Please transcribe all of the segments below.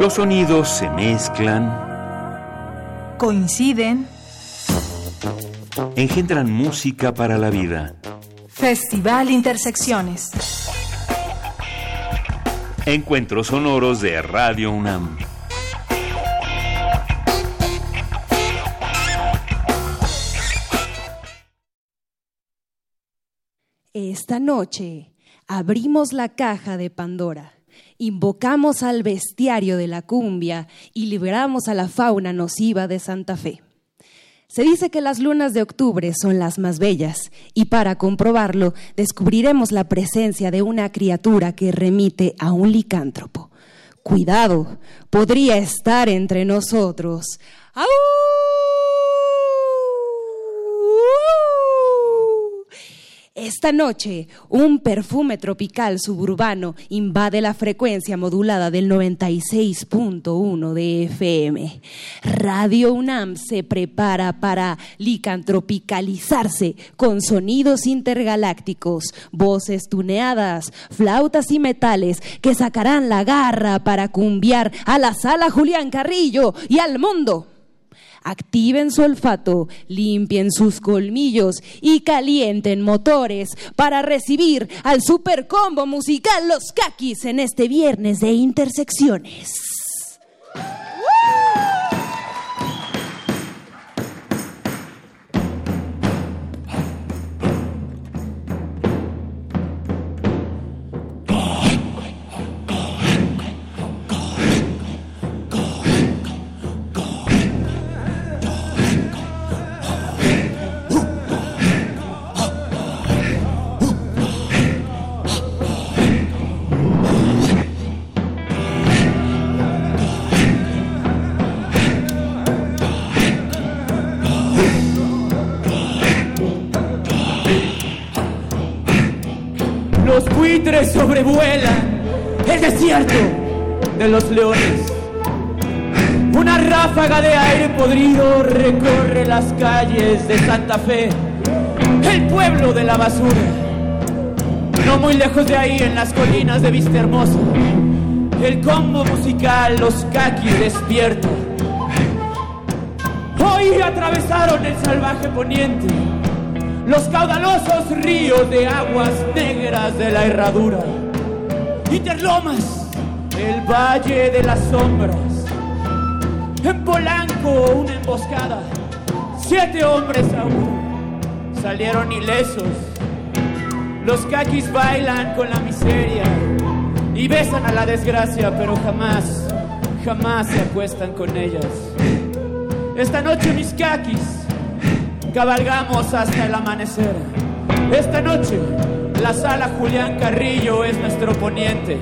Los sonidos se mezclan, coinciden, engendran música para la vida. Festival Intersecciones. Encuentros sonoros de Radio UNAM. Esta noche abrimos la caja de Pandora invocamos al bestiario de la cumbia y liberamos a la fauna nociva de Santa Fe. Se dice que las lunas de octubre son las más bellas y para comprobarlo descubriremos la presencia de una criatura que remite a un licántropo. Cuidado, podría estar entre nosotros. Esta noche, un perfume tropical suburbano invade la frecuencia modulada del 96.1 de FM. Radio UNAM se prepara para licantropicalizarse con sonidos intergalácticos, voces tuneadas, flautas y metales que sacarán la garra para cumbiar a la sala Julián Carrillo y al mundo activen su olfato, limpien sus colmillos y calienten motores para recibir al supercombo musical Los Caquis en este viernes de intersecciones. Sobrevuelan el desierto de los leones. Una ráfaga de aire podrido recorre las calles de Santa Fe, el pueblo de la basura. No muy lejos de ahí, en las colinas de Vista Hermosa, el combo musical Los Caquis despierta. Hoy atravesaron el salvaje poniente los caudalosos ríos de aguas negras de la herradura. Interlomas, el valle de las sombras. En Polanco, una emboscada. Siete hombres aún salieron ilesos. Los caquis bailan con la miseria y besan a la desgracia, pero jamás, jamás se acuestan con ellas. Esta noche mis caquis cabalgamos hasta el amanecer. Esta noche, la sala Julián Carrillo es nuestro poniente.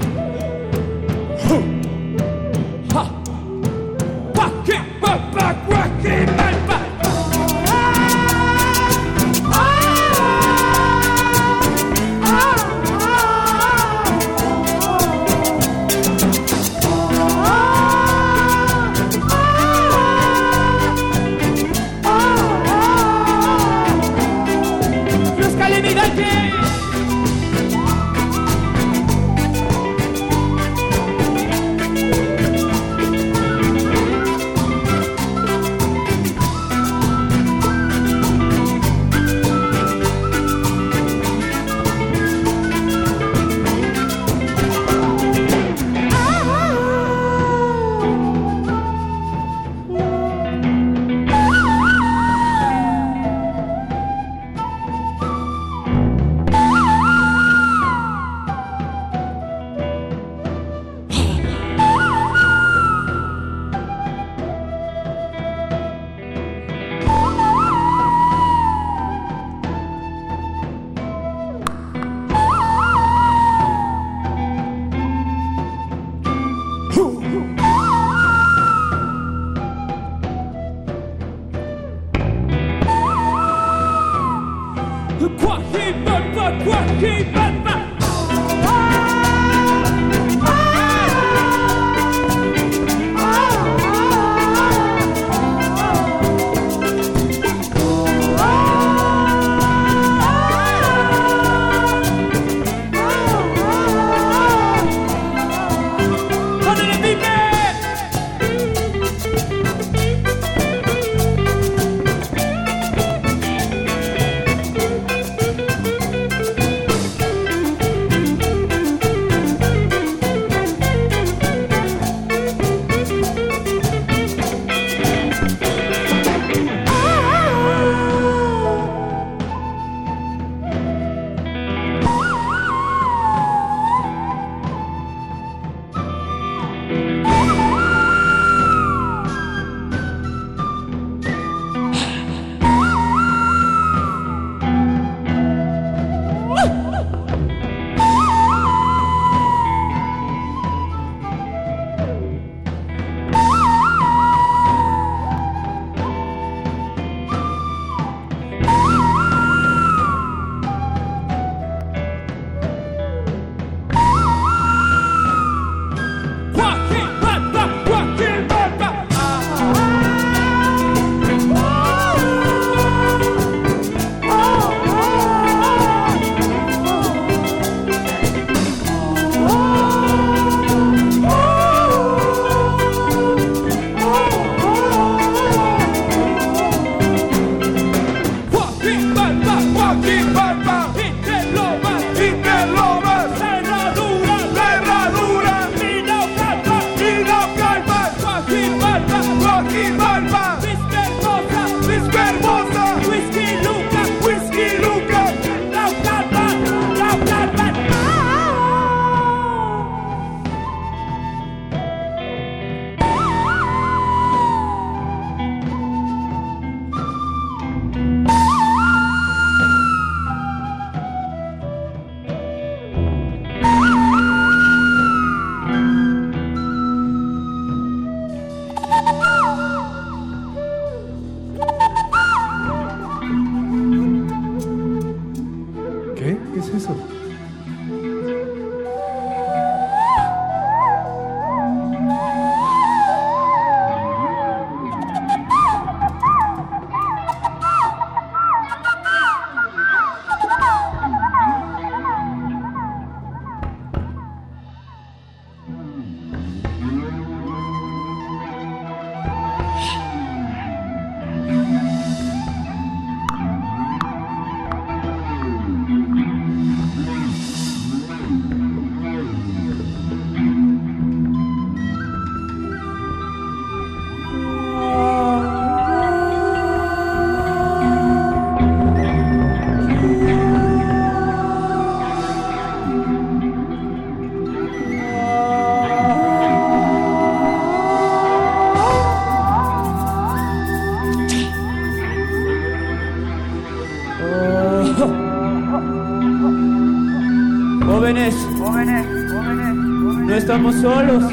estamos solos.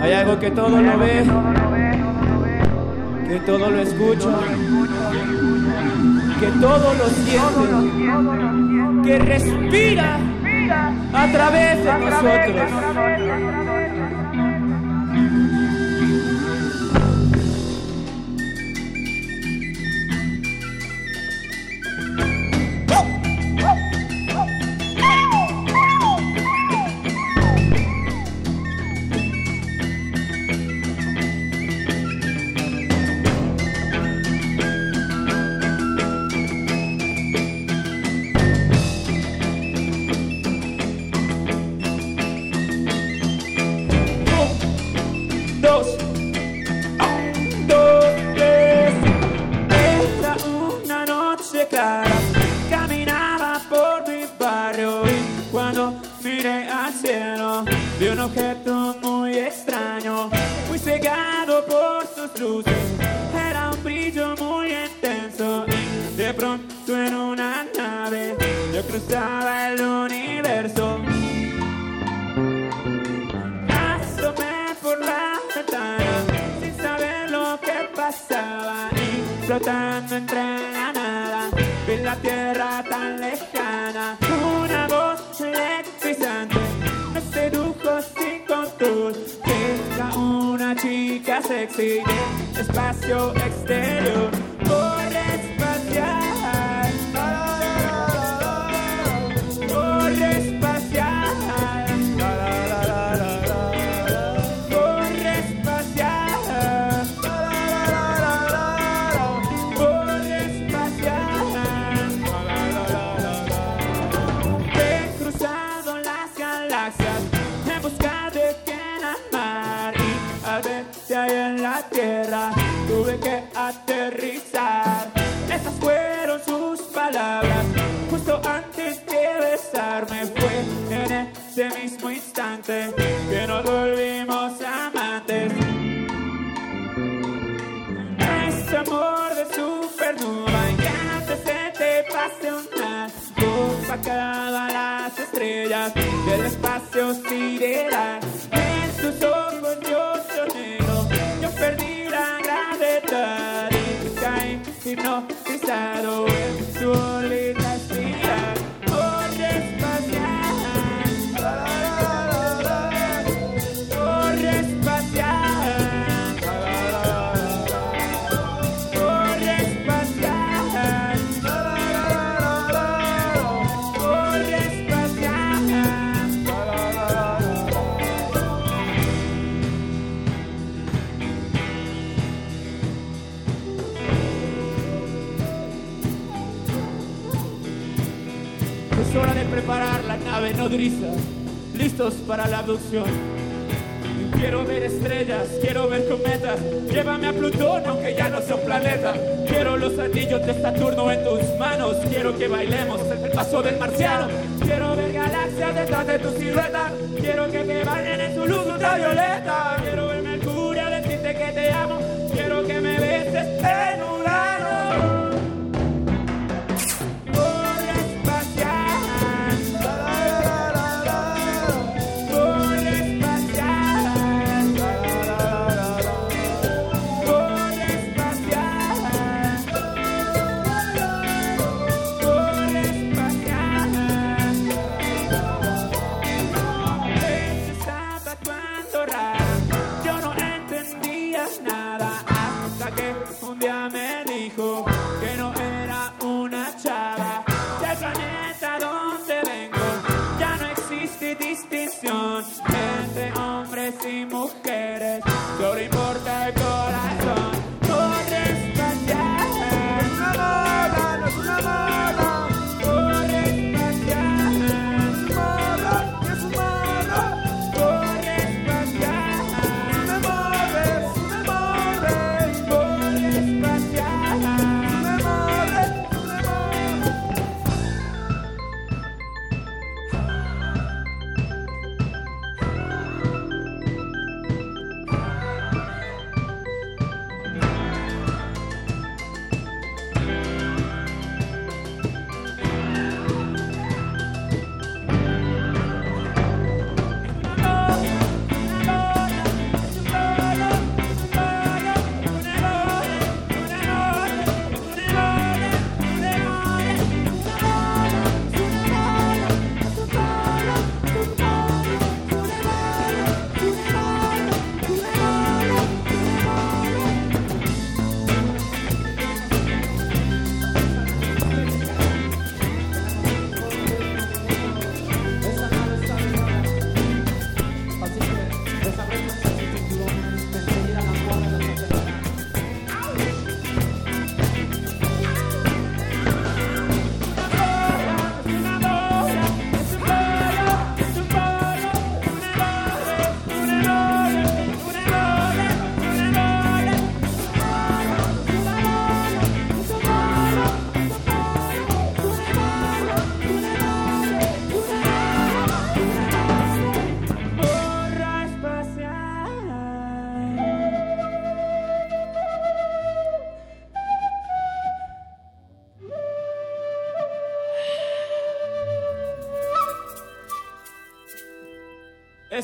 Hay algo que todo lo ve, que todo lo escucha, que todo lo siente, que respira a través de nosotros. that. para la abducción. Quiero ver estrellas, quiero ver cometas. Llévame a Plutón, aunque ya no sea un planeta. Quiero los anillos de Saturno en tus manos. Quiero que bailemos en el paso del marciano. Quiero ver galaxias detrás de tu silueta. Quiero que me baile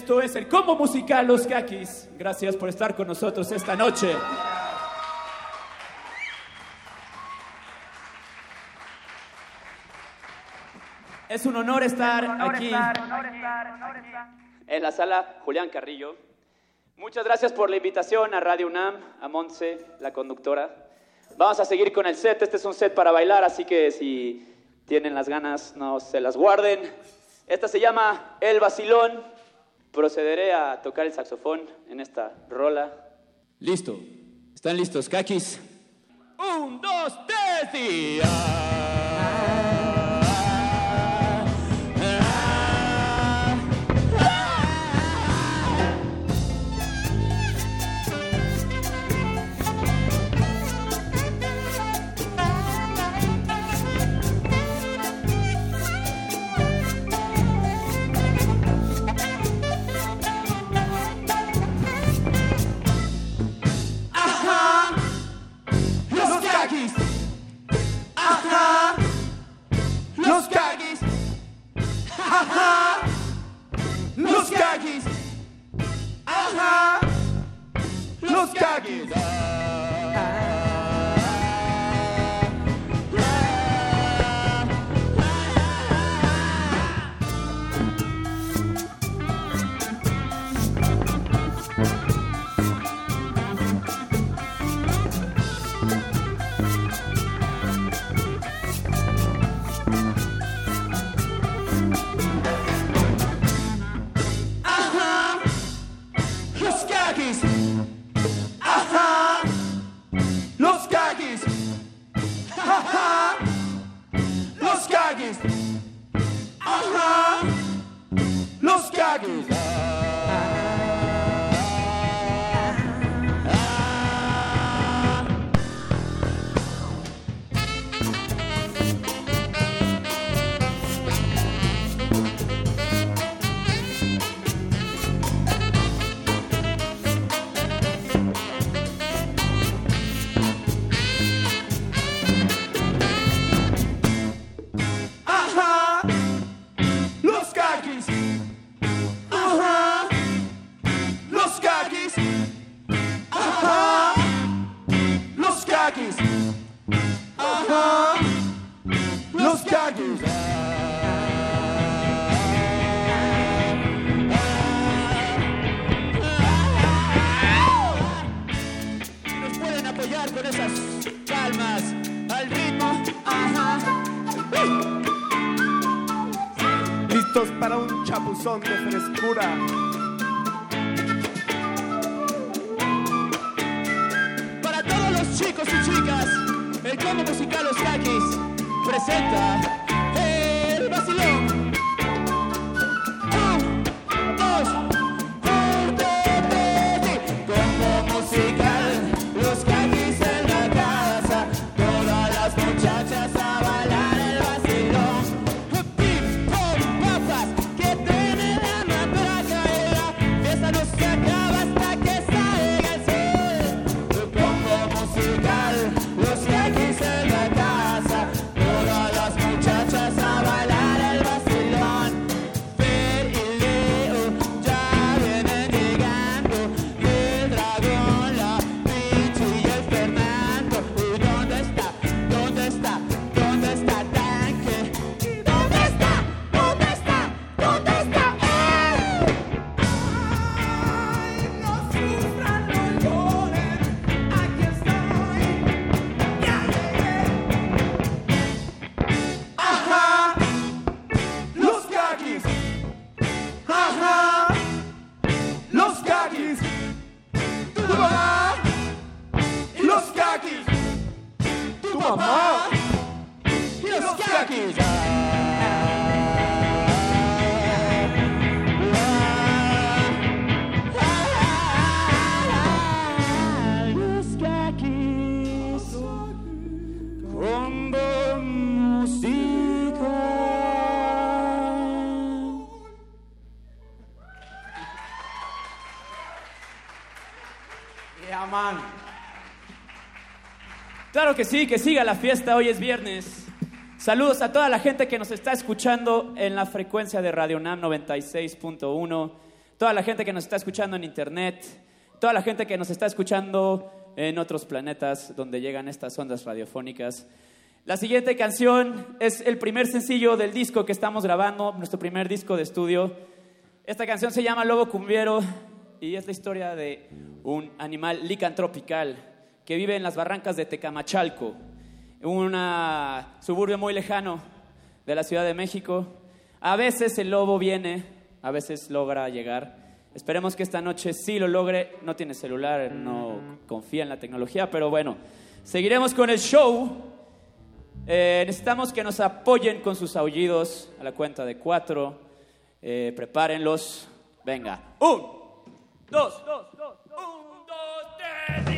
Esto es el combo musical Los Kakis. Gracias por estar con nosotros esta noche. Es un honor estar aquí en la sala Julián Carrillo. Muchas gracias por la invitación a Radio UNAM, a Montse, la conductora. Vamos a seguir con el set. Este es un set para bailar, así que si tienen las ganas, no se las guarden. Esta se llama El Vacilón. Procederé a tocar el saxofón en esta rola. Listo. ¿Están listos, Kakis? Un, dos, tres y... que sí, que siga la fiesta, hoy es viernes. Saludos a toda la gente que nos está escuchando en la frecuencia de Radio NAM 96.1, toda la gente que nos está escuchando en internet, toda la gente que nos está escuchando en otros planetas donde llegan estas ondas radiofónicas. La siguiente canción es el primer sencillo del disco que estamos grabando, nuestro primer disco de estudio. Esta canción se llama Lobo Cumbiero y es la historia de un animal licantropical que vive en las barrancas de Tecamachalco, un suburbio muy lejano de la Ciudad de México. A veces el lobo viene, a veces logra llegar. Esperemos que esta noche sí lo logre. No tiene celular, no confía en la tecnología, pero bueno, seguiremos con el show. Eh, necesitamos que nos apoyen con sus aullidos a la cuenta de cuatro. Eh, prepárenlos. Venga. Un, dos, dos, dos. Un, dos, tres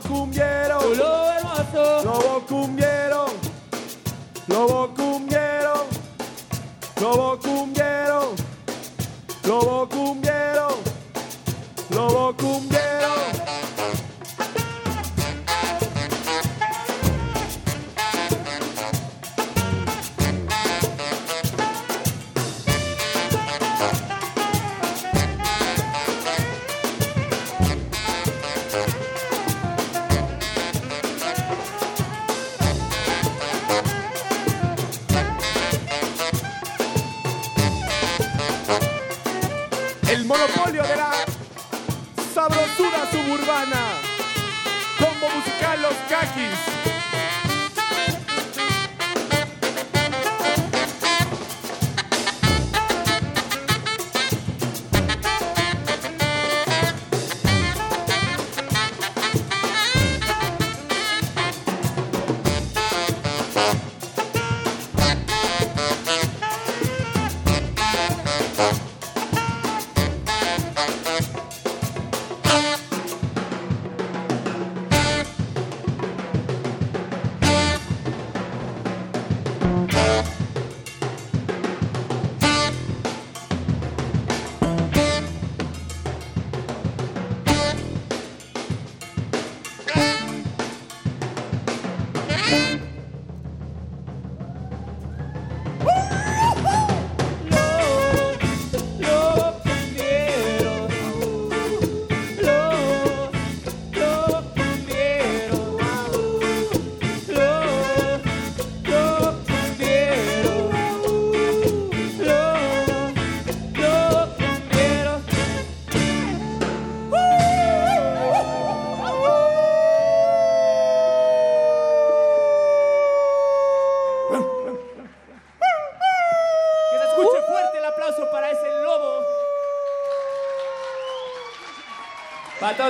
cumbia.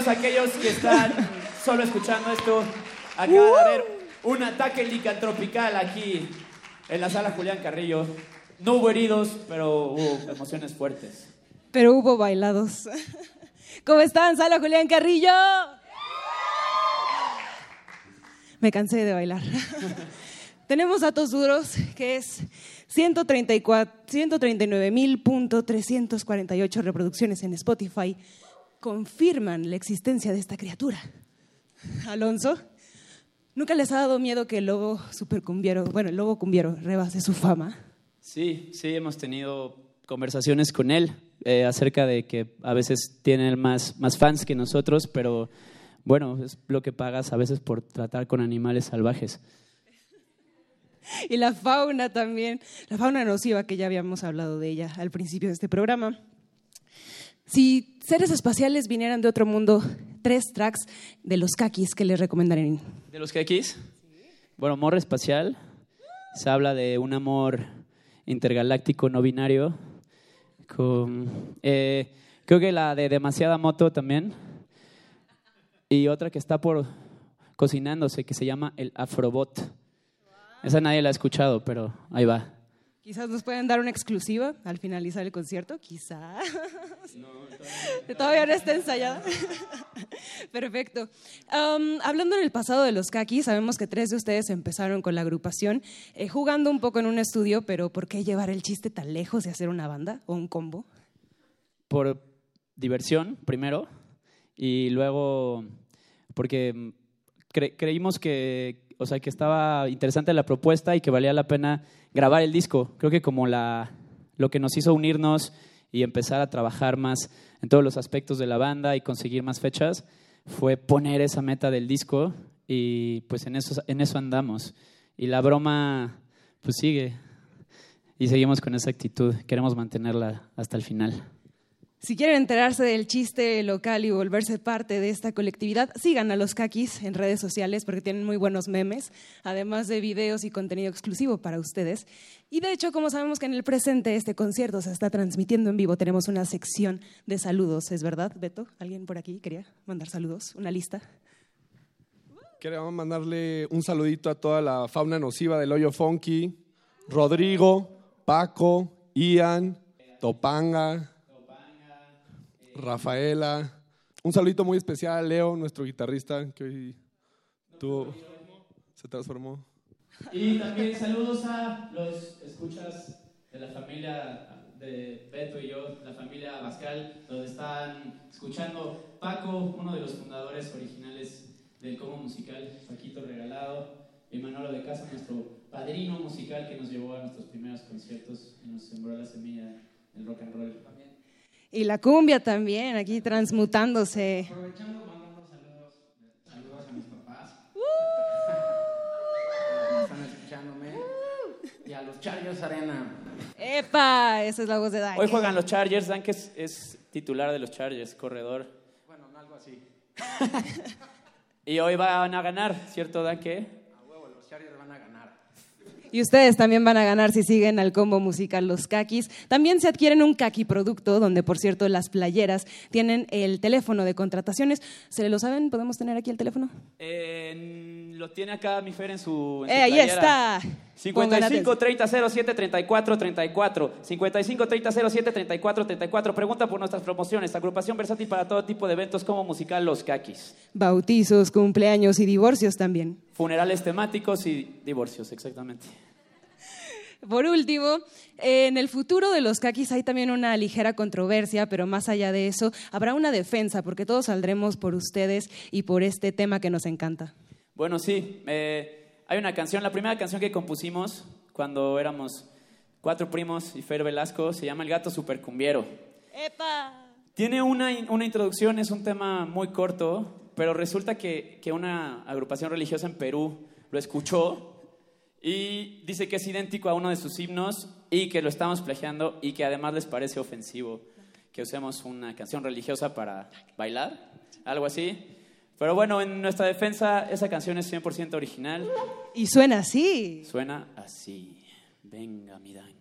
Aquellos que están solo escuchando esto, acaba de haber un ataque licantropical aquí en la sala Julián Carrillo. No hubo heridos, pero hubo emociones fuertes. Pero hubo bailados. ¿Cómo están, Sala Julián Carrillo? Me cansé de bailar. Tenemos datos duros, que es 134 139.348 reproducciones en Spotify. Confirman la existencia de esta criatura. Alonso, ¿nunca les ha dado miedo que el lobo supercumbiero, bueno, el lobo cumbiero rebase su fama? Sí, sí, hemos tenido conversaciones con él eh, acerca de que a veces tiene más, más fans que nosotros, pero bueno, es lo que pagas a veces por tratar con animales salvajes. Y la fauna también, la fauna nociva que ya habíamos hablado de ella al principio de este programa. Si seres espaciales vinieran de otro mundo, tres tracks de los kakis que les recomendarían. ¿De los Kakis? Bueno, amor espacial. Se habla de un amor intergaláctico no binario. Eh, creo que la de demasiada moto también. Y otra que está por cocinándose que se llama el Afrobot. Esa nadie la ha escuchado, pero ahí va. Quizás nos pueden dar una exclusiva al finalizar el concierto, quizás. todavía no está ensayada. Perfecto. Hablando en el pasado de los Kakis, sabemos que tres de ustedes empezaron con la agrupación eh, jugando un poco en un estudio, pero ¿por qué llevar el chiste tan lejos de hacer una banda o un combo? por diversión primero y luego porque mm, cre- creímos que o sea que estaba interesante la propuesta y que valía la pena grabar el disco. Creo que como la lo que nos hizo unirnos y empezar a trabajar más en todos los aspectos de la banda y conseguir más fechas fue poner esa meta del disco y pues en eso en eso andamos. Y la broma pues sigue. Y seguimos con esa actitud. Queremos mantenerla hasta el final Si quieren enterarse del chiste local y volverse parte de esta colectividad, sigan a los Kakis en redes sociales porque tienen muy buenos memes, además de videos y contenido exclusivo para ustedes. Y de hecho, como sabemos que en el presente este concierto se está transmitiendo en vivo, tenemos una sección de saludos, ¿es verdad, Beto? ¿Alguien por aquí quería mandar saludos? ¿Una lista? Queremos mandarle un saludito a toda la fauna nociva del Hoyo Funky, Rodrigo, Paco, Ian, Topanga, Rafaela. Un saludito muy especial a Leo, nuestro guitarrista, que hoy tuvo, se transformó. Y también saludos a los escuchas de la familia de Beto y yo, la familia Bascal, donde están escuchando Paco, uno de los fundadores originales del Como Musical, Paquito Regalado, y Manolo de Casa, nuestro padrino musical que nos llevó a nuestros primeros conciertos y nos sembró la semilla del rock and roll. Y la cumbia también, aquí transmutándose. Aprovechando, mandando saludos, saludos a mis papás. Están escuchándome. Y a los Chargers Arena. ¡Epa! Esa es la voz de Dan. Hoy juegan los Chargers, Dan que es, es titular de los Chargers, corredor. Bueno, algo así. Y hoy van a ganar, ¿cierto, Dan que? A huevo, los Chargers van a ganar. Y ustedes también van a ganar si siguen al combo musical Los Kakis. También se adquieren un Kaki producto, donde por cierto las playeras tienen el teléfono de contrataciones. ¿Se lo saben? ¿Podemos tener aquí el teléfono? Eh, lo tiene acá mi Fer en su. en su Eh, ahí está. Pongan 55 atención. 30 07 34 34. 55 30 07 34 34. Pregunta por nuestras promociones. Agrupación versátil para todo tipo de eventos como musical Los Kakis. Bautizos, cumpleaños y divorcios también. Funerales temáticos y divorcios, exactamente. Por último, en el futuro de los Kakis hay también una ligera controversia, pero más allá de eso, habrá una defensa, porque todos saldremos por ustedes y por este tema que nos encanta. Bueno, sí. eh, hay una canción, la primera canción que compusimos cuando éramos cuatro primos y Fer Velasco se llama El gato supercumbiero. Tiene una, una introducción, es un tema muy corto, pero resulta que, que una agrupación religiosa en Perú lo escuchó y dice que es idéntico a uno de sus himnos y que lo estamos plagiando y que además les parece ofensivo que usemos una canción religiosa para bailar, algo así. Pero bueno, en nuestra defensa, esa canción es 100% original. Y suena así. Suena así. Venga, mi danque.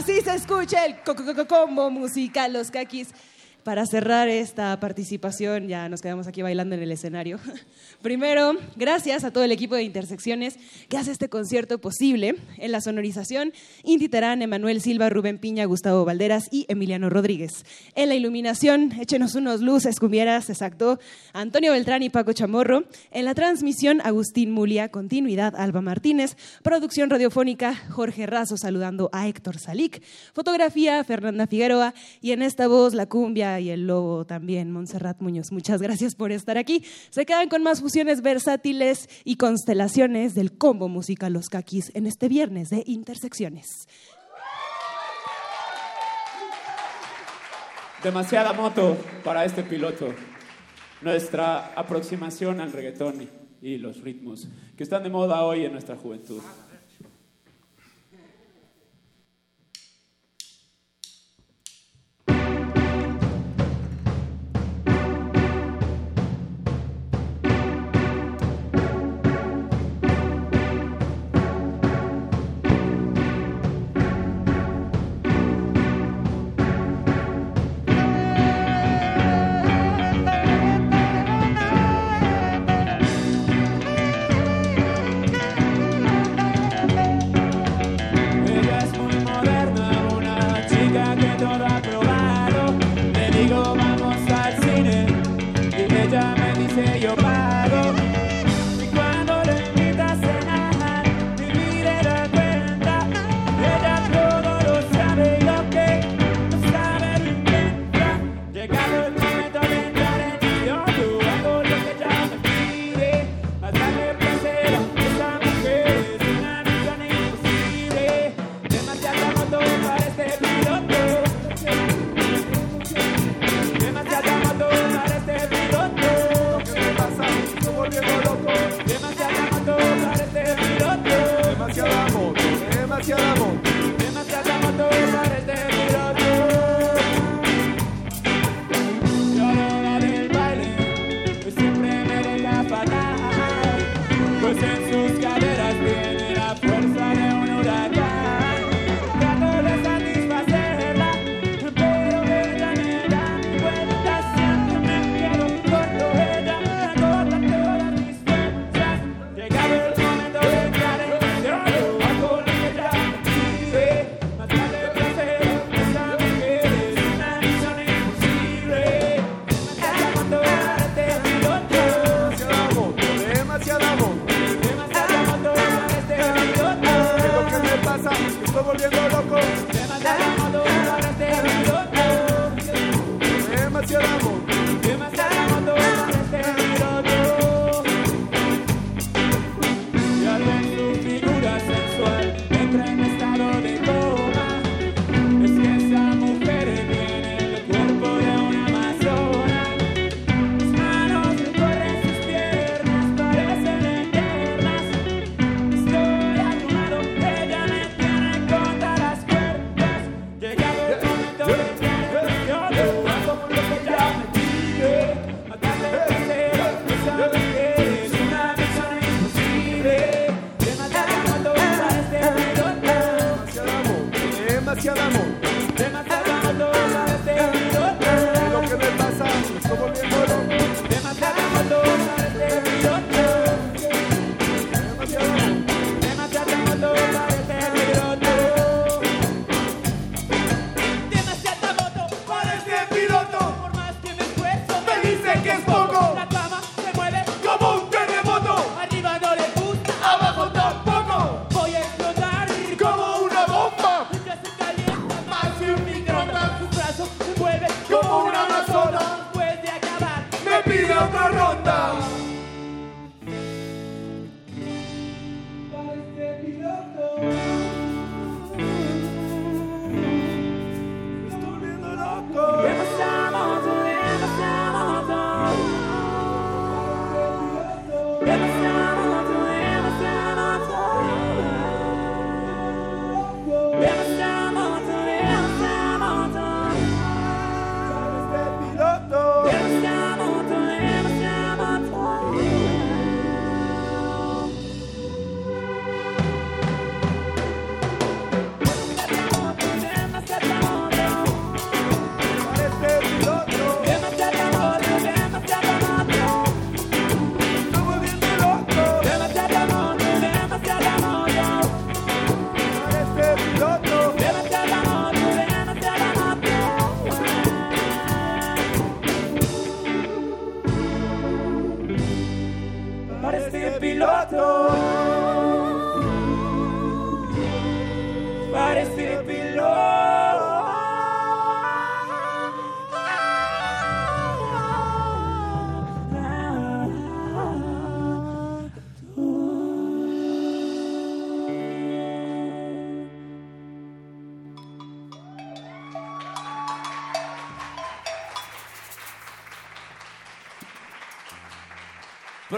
Así se escucha el co- co- co- combo musical Los Caquis. Para cerrar esta participación, ya nos quedamos aquí bailando en el escenario. Primero, gracias a todo el equipo de Intersecciones que hace este concierto posible. En la sonorización, Inti Emanuel Silva, Rubén Piña, Gustavo Valderas y Emiliano Rodríguez. En la iluminación, échenos unos luces cumbieras, exacto, Antonio Beltrán y Paco Chamorro. En la transmisión, Agustín Mulia, continuidad, Alba Martínez. Producción radiofónica, Jorge Razo saludando a Héctor Salic. Fotografía, Fernanda Figueroa. Y en esta voz, la cumbia y el lobo también, Montserrat Muñoz. Muchas gracias por estar aquí. Se quedan con más fusiones versátiles y constelaciones del combo musical Los Caquis en este viernes de Intersecciones. Demasiada moto para este piloto. Nuestra aproximación al reggaetón y los ritmos que están de moda hoy en nuestra juventud.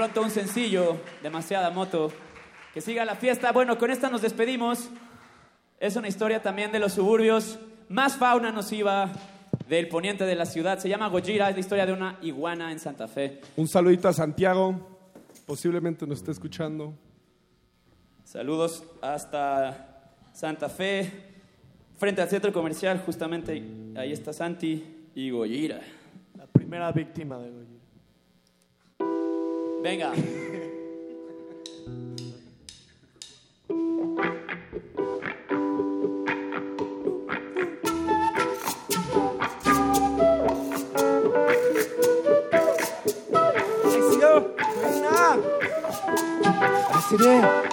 pronto un sencillo, demasiada moto. Que siga la fiesta. Bueno, con esta nos despedimos. Es una historia también de los suburbios. Más fauna nociva del poniente de la ciudad. Se llama Gojira, es la historia de una iguana en Santa Fe. Un saludito a Santiago, posiblemente nos esté escuchando. Saludos hasta Santa Fe, frente al centro comercial, justamente ahí está Santi y Gojira. La primera víctima de Gojira. Venga. Let's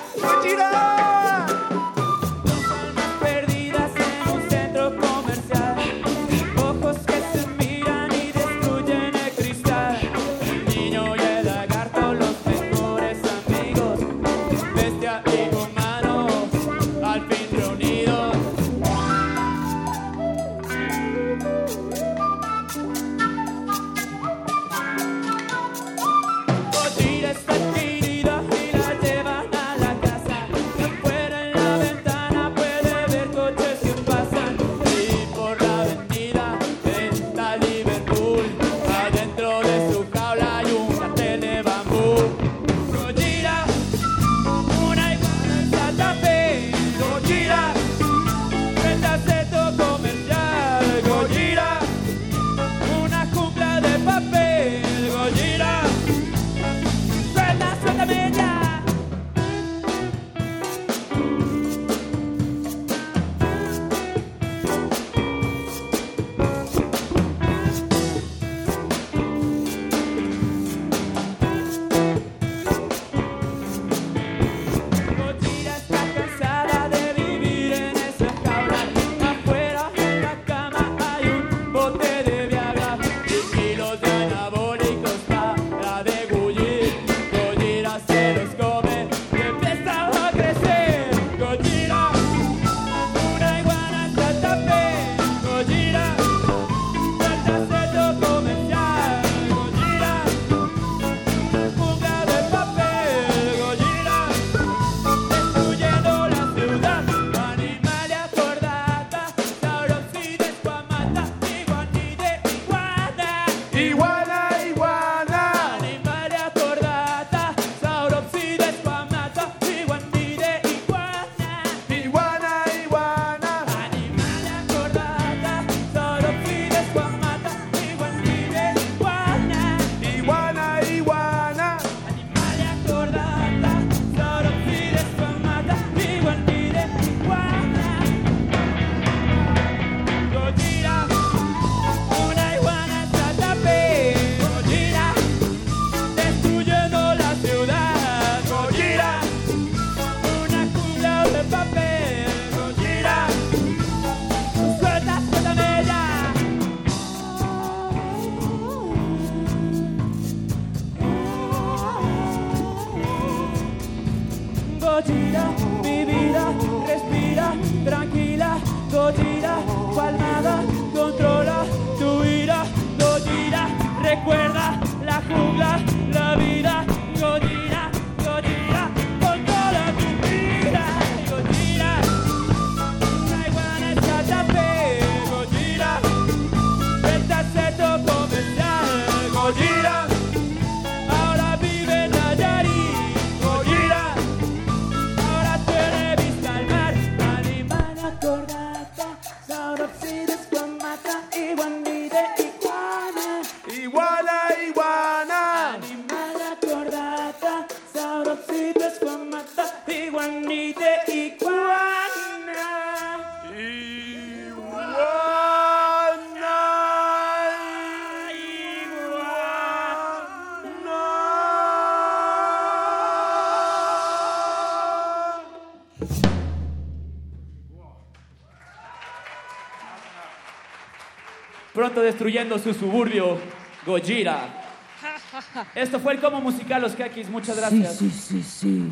Pronto destruyendo su suburbio, Gojira. Esto fue el como musical Los Kakis, muchas gracias. Sí, sí, sí, sí.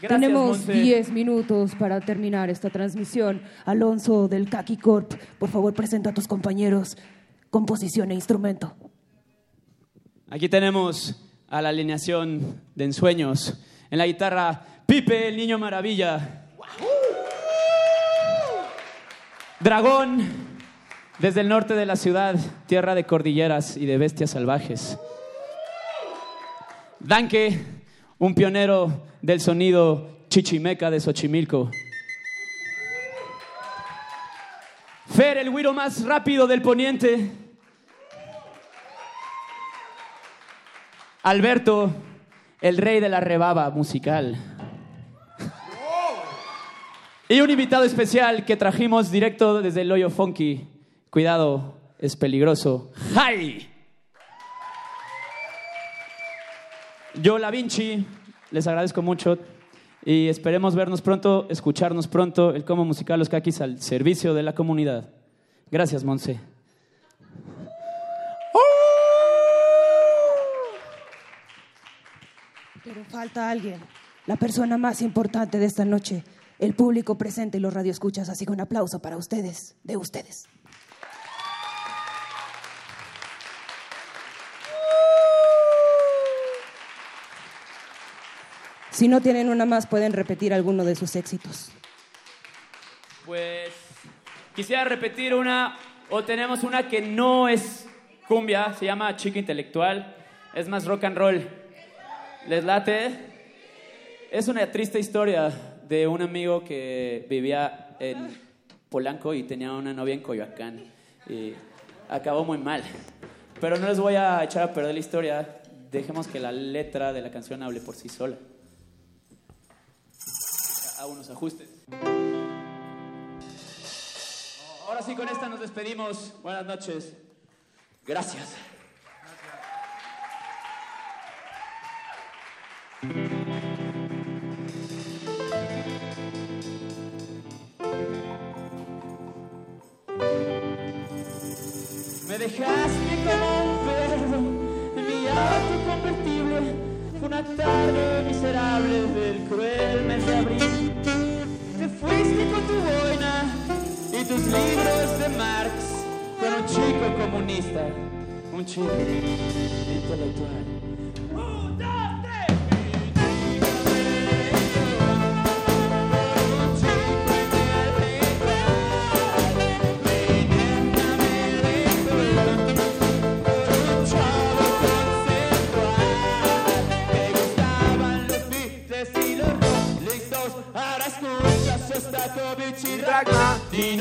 Gracias, Tenemos Monse. 10 minutos para terminar esta transmisión. Alonso del Kaki Corp, por favor, presenta a tus compañeros composición e instrumento. Aquí tenemos a la alineación de ensueños. En la guitarra, Pipe, el niño maravilla. Dragón, desde el norte de la ciudad, tierra de cordilleras y de bestias salvajes. Danke, un pionero del sonido chichimeca de Xochimilco. Fer, el güiro más rápido del poniente. Alberto, el rey de la rebaba musical. Y un invitado especial que trajimos directo desde el hoyo funky. Cuidado, es peligroso. ¡Hi! Yo, La Vinci, les agradezco mucho y esperemos vernos pronto, escucharnos pronto. El Como Musical Los Caquis al servicio de la comunidad. Gracias, Monse. Pero falta alguien, la persona más importante de esta noche, el público presente y los radioescuchas, así que un aplauso para ustedes, de ustedes. Si no tienen una más, pueden repetir alguno de sus éxitos. Pues quisiera repetir una, o tenemos una que no es cumbia, se llama Chica Intelectual, es más rock and roll. ¿Les late? Es una triste historia de un amigo que vivía en Polanco y tenía una novia en Coyoacán y acabó muy mal. Pero no les voy a echar a perder la historia, dejemos que la letra de la canción hable por sí sola. A unos ajustes. Ahora sí, con esta nos despedimos. Buenas noches. Gracias. Tarde miserable del cruel mes de abril. Te fuiste con tu boina y tus libros de Marx con un chico comunista, un chico intelectual. Y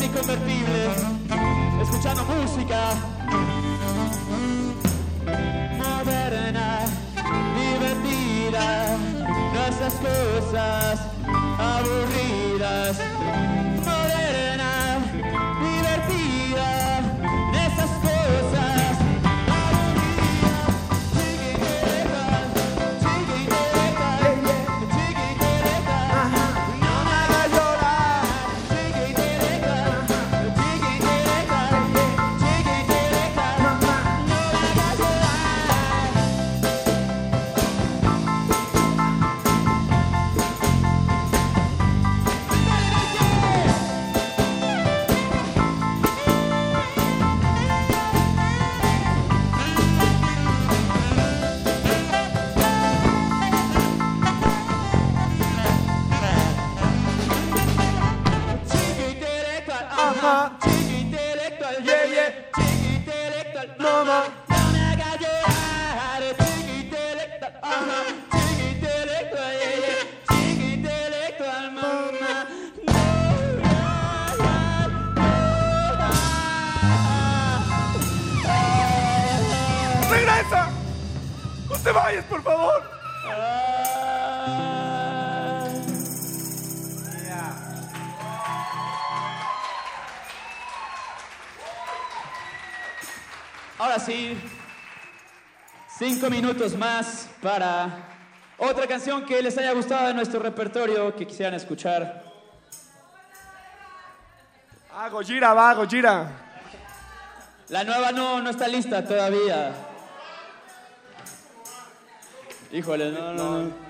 iremos en mi convertible, escuchando música moderna, divertida, no esas cosas aburridas. Cinco minutos más para otra canción que les haya gustado de nuestro repertorio que quisieran escuchar. Ah, Gojira, va, Gojira. La nueva no, no está lista todavía. Híjole, no, no, no.